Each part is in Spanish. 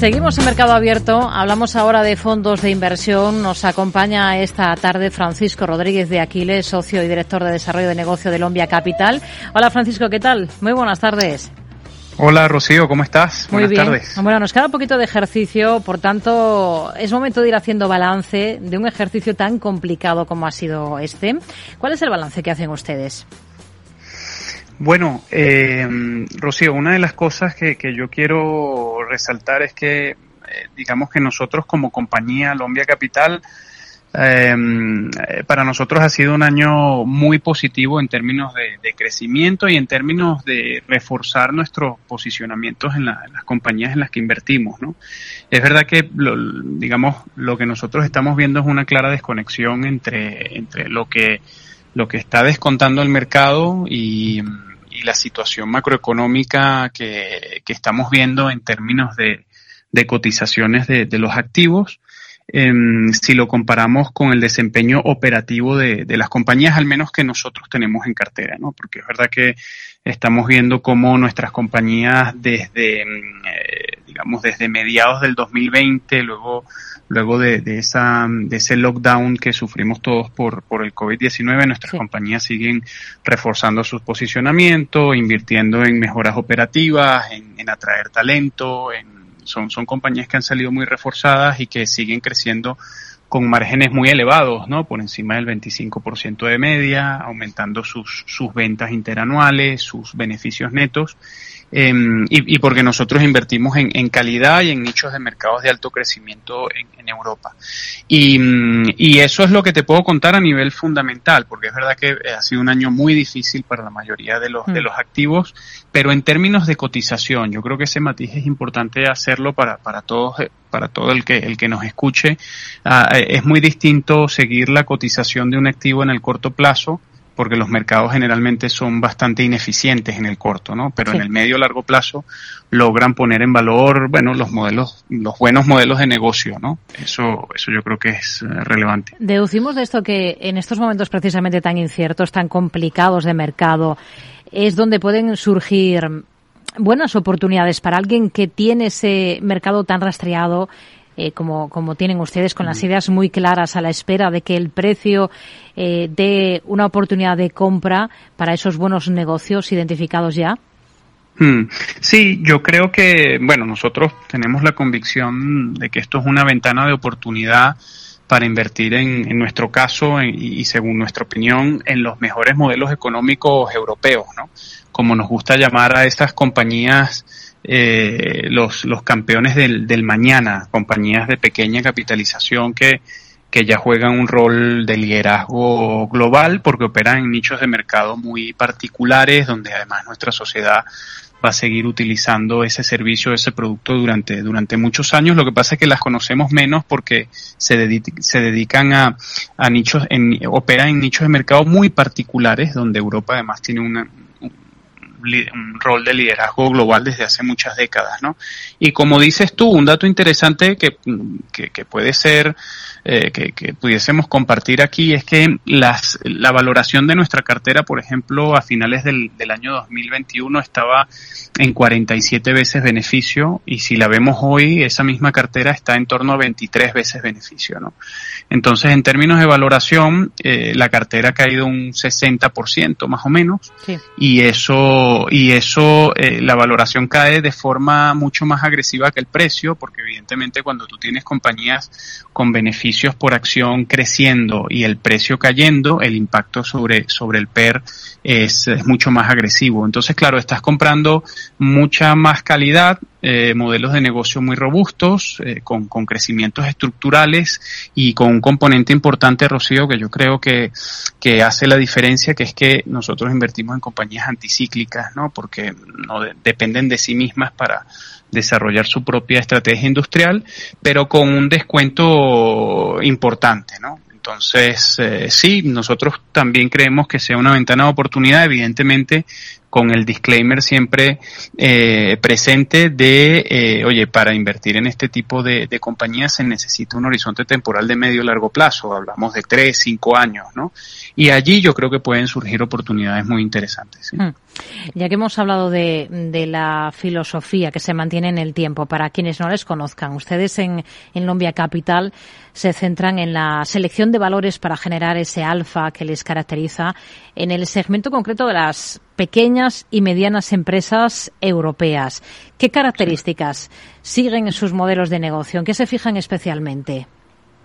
Seguimos en Mercado Abierto. Hablamos ahora de fondos de inversión. Nos acompaña esta tarde Francisco Rodríguez de Aquiles, socio y director de desarrollo de negocio de Lombia Capital. Hola Francisco, ¿qué tal? Muy buenas tardes. Hola Rocío, ¿cómo estás? Muy Buenas bien. tardes. Bueno, nos queda un poquito de ejercicio, por tanto, es momento de ir haciendo balance de un ejercicio tan complicado como ha sido este. ¿Cuál es el balance que hacen ustedes? Bueno, eh, Rocío, una de las cosas que, yo quiero resaltar es que, eh, digamos que nosotros como compañía Lombia Capital, eh, para nosotros ha sido un año muy positivo en términos de, crecimiento y en términos de reforzar nuestros posicionamientos en, las compañías en las que invertimos. ¿no? Es verdad que, lo, digamos, lo que nosotros estamos viendo es una clara desconexión entre, entre lo que lo que está descontando el mercado y, y la situación macroeconómica que, que, estamos viendo en términos de, de cotizaciones de, los activos, eh, si lo comparamos con el desempeño operativo de, de, las compañías, al menos que nosotros tenemos en cartera, ¿no? Porque es verdad que estamos viendo cómo nuestras compañías desde, em, eh, digamos, desde mediados del 2020, luego luego de, de, esa, de ese lockdown que sufrimos todos por, por el COVID-19, nuestras compañías siguen reforzando su posicionamiento, invirtiendo en mejoras operativas, en, en atraer talento, en, son, son compañías que han salido muy reforzadas y que siguen creciendo con márgenes muy elevados, ¿no? Por encima del 25% de media, aumentando sus, sus ventas interanuales, sus beneficios netos eh, y, y, porque nosotros invertimos en, en, calidad y en nichos de mercados de alto crecimiento en, en Europa. Y, y, eso es lo que te puedo contar a nivel fundamental, porque es verdad que ha sido un año muy difícil para la mayoría de los, mm. de los activos, pero en términos de cotización, yo creo que ese matiz es importante hacerlo para, para todos, para todo el que, el que nos escuche. Uh, es muy distinto seguir la cotización de un activo en el corto plazo porque los mercados generalmente son bastante ineficientes en el corto, ¿no? Pero sí. en el medio largo plazo logran poner en valor, bueno, los modelos, los buenos modelos de negocio, ¿no? Eso, eso yo creo que es eh, relevante. Deducimos de esto que en estos momentos precisamente tan inciertos, tan complicados de mercado, es donde pueden surgir buenas oportunidades para alguien que tiene ese mercado tan rastreado eh, como, como tienen ustedes, con las ideas muy claras a la espera de que el precio eh, dé una oportunidad de compra para esos buenos negocios identificados ya? Hmm. Sí, yo creo que, bueno, nosotros tenemos la convicción de que esto es una ventana de oportunidad para invertir en, en nuestro caso en, y según nuestra opinión en los mejores modelos económicos europeos, ¿no? Como nos gusta llamar a estas compañías eh, los, los campeones del, del mañana, compañías de pequeña capitalización que, que ya juegan un rol de liderazgo global porque operan en nichos de mercado muy particulares donde además nuestra sociedad va a seguir utilizando ese servicio, ese producto durante, durante muchos años. Lo que pasa es que las conocemos menos porque se, dedic se dedican a, a nichos, en, operan en nichos de mercado muy particulares donde Europa además tiene una, un rol de liderazgo global desde hace muchas décadas, ¿no? Y como dices tú, un dato interesante que, que, que puede ser, eh, que, que, pudiésemos compartir aquí es que las, la valoración de nuestra cartera, por ejemplo, a finales del, del año 2021 estaba en 47 veces beneficio y si la vemos hoy, esa misma cartera está en torno a 23 veces beneficio, ¿no? Entonces, en términos de valoración, eh, la cartera ha caído un 60% más o menos sí. y eso y eso, eh, la valoración cae de forma mucho más agresiva que el precio, porque evidentemente cuando tú tienes compañías con beneficios por acción creciendo y el precio cayendo, el impacto sobre, sobre el PER es, es mucho más agresivo. Entonces, claro, estás comprando mucha más calidad, eh, modelos de negocio muy robustos, eh, con, con, crecimientos estructurales y con un componente importante, Rocío, que yo creo que, que hace la diferencia, que es que nosotros invertimos en compañías anticíclicas, ¿no? Porque no de, dependen de sí mismas para desarrollar su propia estrategia industrial, pero con un descuento importante, ¿no? Entonces, eh, sí, nosotros también creemos que sea una ventana de oportunidad, evidentemente con el disclaimer siempre eh, presente de, eh, oye, para invertir en este tipo de, de, compañías se necesita un horizonte temporal de medio largo plazo, hablamos de tres, cinco años, ¿no? Y allí yo creo que pueden surgir oportunidades muy interesantes. ¿sí? Hmm. Ya que hemos hablado de, de, la filosofía que se mantiene en el tiempo, para quienes no les conozcan, ustedes en, en Lombia Capital se centran en la selección de valores para generar ese alfa que les caracteriza en el segmento concreto de las pequeñas y medianas empresas europeas. ¿Qué características siguen en sus modelos de negocio? ¿En qué se fijan especialmente?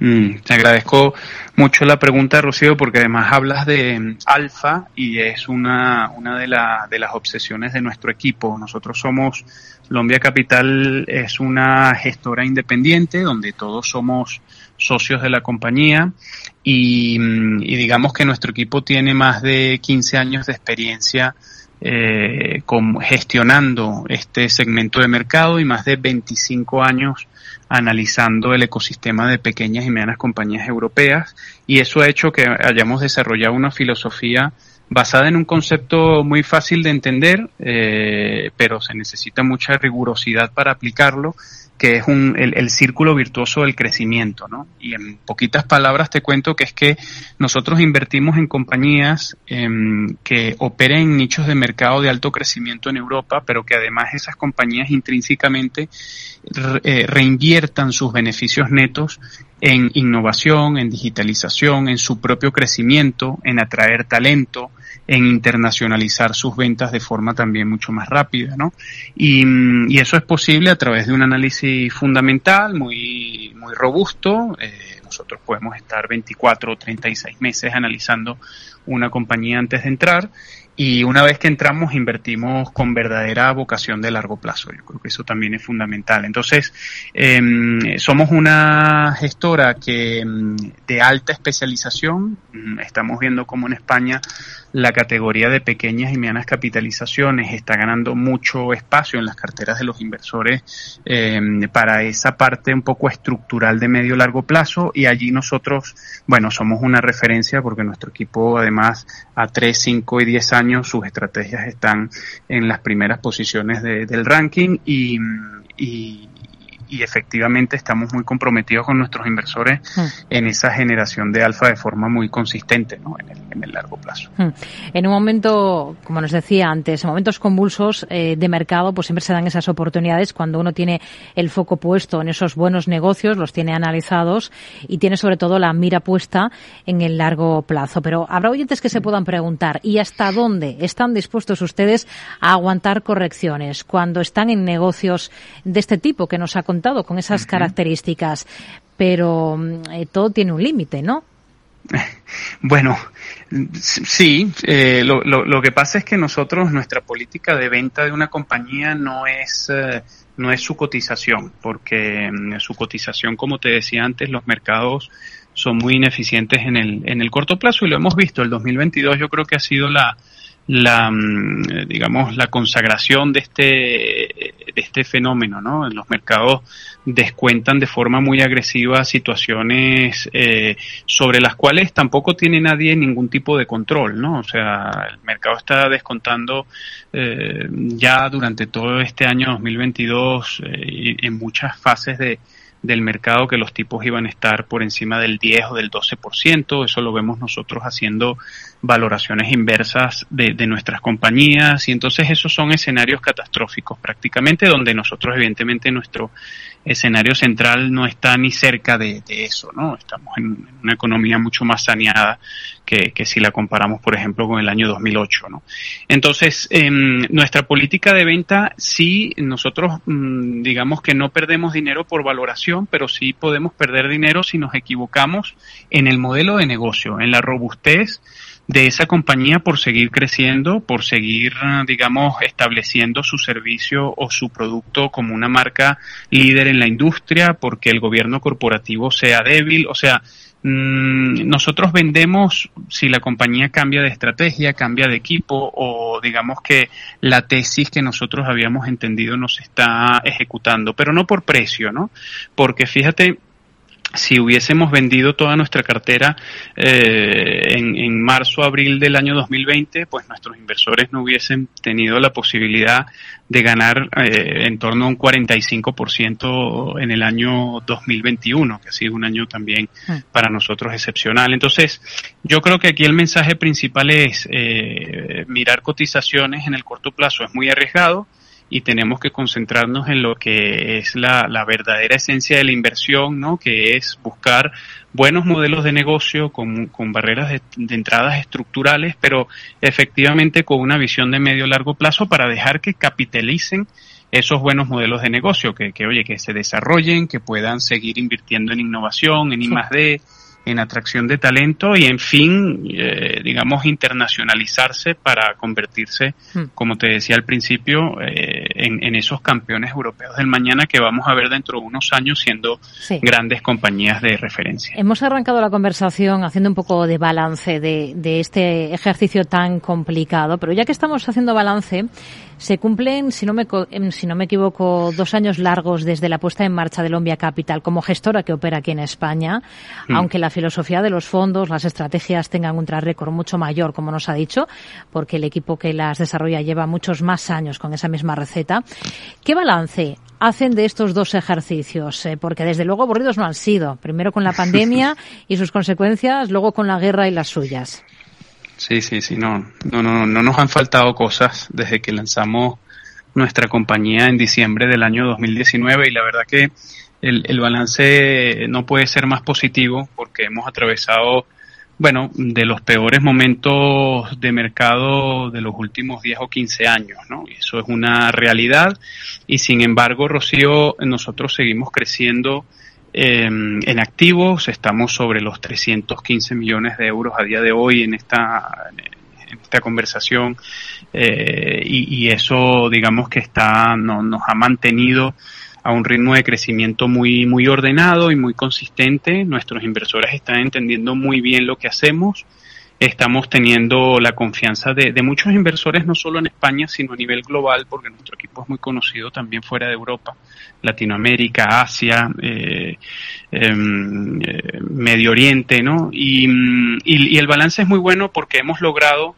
Mm, te agradezco mucho la pregunta, Rocío, porque además hablas de mm, alfa y es una, una de, de las obsesiones de nuestro equipo. Nosotros somos, Colombia Capital es una gestora independiente donde todos somos socios de la compañía y, mm, y digamos que nuestro equipo tiene más de 15 años de experiencia eh, con, gestionando este segmento de mercado y más de 25 años analizando el ecosistema de pequeñas y medianas compañías europeas. Y eso ha hecho que hayamos desarrollado una filosofía basada en un concepto muy fácil de entender, eh, pero se necesita mucha rigurosidad para aplicarlo, que es un, el, el, círculo virtuoso del crecimiento, ¿no? Y en poquitas palabras te cuento que es que nosotros invertimos en compañías eh, que operen en nichos de mercado de alto crecimiento en Europa, pero que además esas compañías intrínsecamente eh, reinviertan sus beneficios netos en innovación, en digitalización, en su propio crecimiento, en atraer talento, en internacionalizar sus ventas de forma también mucho más rápida, ¿no? Y, eso es posible a través de un análisis fundamental muy, muy robusto. Eh, nosotros podemos estar 24 o 36 meses analizando una compañía antes de entrar y una vez que entramos invertimos con verdadera vocación de largo plazo. Yo creo que eso también es fundamental. Entonces, eh, somos una gestora que de alta especialización, estamos viendo como en España la categoría de pequeñas y medianas capitalizaciones está ganando mucho espacio en las carteras de los inversores eh, para esa parte un poco estructural de medio largo plazo y allí nosotros, bueno, somos una referencia porque nuestro equipo además a 3, 5 y 10 años sus estrategias están en las primeras posiciones de, del ranking y, y, y efectivamente estamos muy comprometidos con nuestros inversores mm. en esa generación de alfa de forma muy consistente ¿no? en, el, en el largo plazo. Mm. En un momento, como nos decía antes, en momentos convulsos eh, de mercado, pues siempre se dan esas oportunidades cuando uno tiene el foco puesto en esos buenos negocios, los tiene analizados y tiene sobre todo la mira puesta en el largo plazo. Pero habrá oyentes que se puedan preguntar, ¿y hasta dónde están dispuestos ustedes a aguantar correcciones cuando están en negocios de este tipo que nos ha contado con esas uh -huh. características, pero eh, todo tiene un límite, ¿no? Bueno, sí, eh, lo, lo, lo, que pasa es que nosotros, nuestra política de venta de una compañía no es, eh, no es su cotización, porque eh, su cotización, como te decía antes, los mercados son muy ineficientes en el, en el corto plazo y lo hemos visto. El 2022 yo creo que ha sido la, la mm, digamos la consagración de este de este fenómeno no los mercados descuentan de forma muy agresiva situaciones eh, sobre las cuales tampoco tiene nadie ningún tipo de control no o sea el mercado está descontando eh, ya durante todo este año 2022 eh, en muchas fases de del mercado que los tipos iban a estar por encima del 10 o del 12%. Eso lo vemos nosotros haciendo valoraciones inversas de, de, nuestras compañías y entonces esos son escenarios catastróficos prácticamente donde nosotros evidentemente nuestro escenario central no está ni cerca de, de eso, ¿no? Estamos en una economía mucho más saneada que, que, si la comparamos, por ejemplo, con el año 2008, ¿no? Entonces, eh, nuestra política de venta, sí, nosotros mmm, digamos que no perdemos dinero por valoración, pero sí podemos perder dinero si nos equivocamos en el modelo de negocio, en la robustez de esa compañía por seguir creciendo, por seguir, digamos, estableciendo su servicio o su producto como una marca líder en la industria, porque el gobierno corporativo sea débil, o sea, mmm, nosotros vendemos si la compañía cambia de estrategia, cambia de equipo o digamos que la tesis que nosotros habíamos entendido nos está ejecutando, pero no por precio, ¿no? Porque fíjate, si hubiésemos vendido toda nuestra cartera eh, en, en, marzo, abril del año 2020, pues nuestros inversores no hubiesen tenido la posibilidad de ganar eh, en torno a un 45% en el año 2021, que ha sido un año también ah. para nosotros excepcional. Entonces, yo creo que aquí el mensaje principal es eh, mirar cotizaciones en el corto plazo es muy arriesgado y tenemos que concentrarnos en lo que es la, la verdadera esencia de la inversión, ¿no? Que es buscar buenos modelos de negocio con, con barreras de, de, entradas estructurales, pero efectivamente con una visión de medio largo plazo para dejar que capitalicen esos buenos modelos de negocio, que, que oye, que se desarrollen, que puedan seguir invirtiendo en innovación, en I más D, en atracción de talento y en fin, eh, digamos, internacionalizarse para convertirse, hmm. como te decía al principio, eh, en, en, esos campeones europeos del mañana que vamos a ver dentro de unos años siendo sí. grandes compañías de referencia. Hemos arrancado la conversación haciendo un poco de balance de, de este ejercicio tan complicado, pero ya que estamos haciendo balance, se cumplen, si no, me, si no me equivoco, dos años largos desde la puesta en marcha de Lombia Capital como gestora que opera aquí en España, mm. aunque la filosofía de los fondos, las estrategias tengan un track record mucho mayor, como nos ha dicho, porque el equipo que las desarrolla lleva muchos más años con esa misma receta. ¿Qué balance hacen de estos dos ejercicios? Eh, porque desde luego aburridos no han sido. Primero con la pandemia y sus consecuencias, luego con la guerra y las suyas. Sí, sí, sí, no, no, no, no nos han faltado cosas desde que lanzamos nuestra compañía en diciembre del año 2019 y la verdad que el, el balance no puede ser más positivo porque hemos atravesado, bueno, de los peores momentos de mercado de los últimos 10 o 15 años, ¿no? Eso es una realidad y sin embargo, Rocío, nosotros seguimos creciendo eh, en activos estamos sobre los 315 millones de euros a día de hoy en esta, esta conversación eh, y, y, eso digamos que está no, nos ha mantenido a un ritmo de crecimiento muy muy ordenado y muy consistente nuestros inversores están entendiendo muy bien lo que hacemos estamos teniendo la confianza de, de, muchos inversores, no solo en España, sino a nivel global, porque nuestro equipo es muy conocido también fuera de Europa, Latinoamérica, Asia, eh, eh, Medio Oriente, ¿no? Y, y el balance es muy bueno porque hemos logrado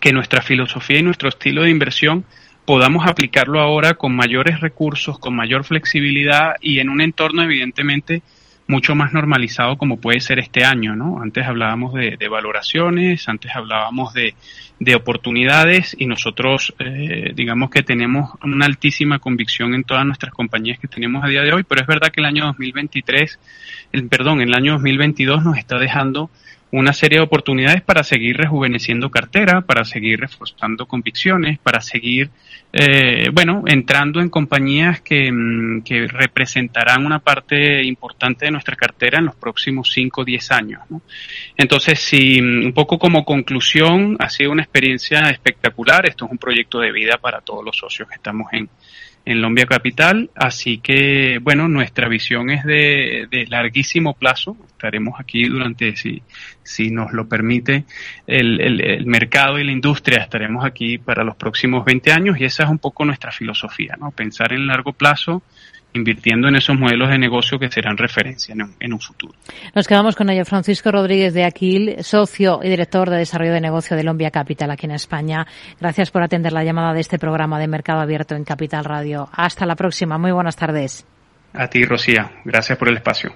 que nuestra filosofía y nuestro estilo de inversión podamos aplicarlo ahora con mayores recursos, con mayor flexibilidad y en un entorno evidentemente mucho más normalizado como puede ser este año, ¿no? Antes hablábamos de, valoraciones, antes hablábamos de, de oportunidades y nosotros, eh, digamos que tenemos una altísima convicción en todas nuestras compañías que tenemos a día de hoy, pero es verdad que el año 2023, el, perdón, el año 2022 nos está dejando una serie de oportunidades para seguir rejuveneciendo cartera, para seguir reforzando convicciones, para seguir, eh, bueno, entrando en compañías que, mm, que, representarán una parte importante de nuestra cartera en los próximos 5 o 10 años. ¿no? Entonces, si mm, un poco como conclusión, ha sido una experiencia espectacular. Esto es un proyecto de vida para todos los socios que estamos en, en Lombia Capital. Así que, bueno, nuestra visión es de, larguísimo plazo. Estaremos aquí durante, si, si nos lo permite, el, el, el, mercado y la industria. Estaremos aquí para los próximos 20 años y esa es un poco nuestra filosofía, ¿no? Pensar en largo plazo invirtiendo en esos modelos de negocio que serán referencia en un, en un, futuro. Nos quedamos con ello. Francisco Rodríguez de Aquil, socio y director de desarrollo de negocio de Lombia Capital aquí en España. Gracias por atender la llamada de este programa de Mercado Abierto en Capital Radio. Hasta la próxima. Muy buenas tardes. A ti, Rocía. Gracias por el espacio.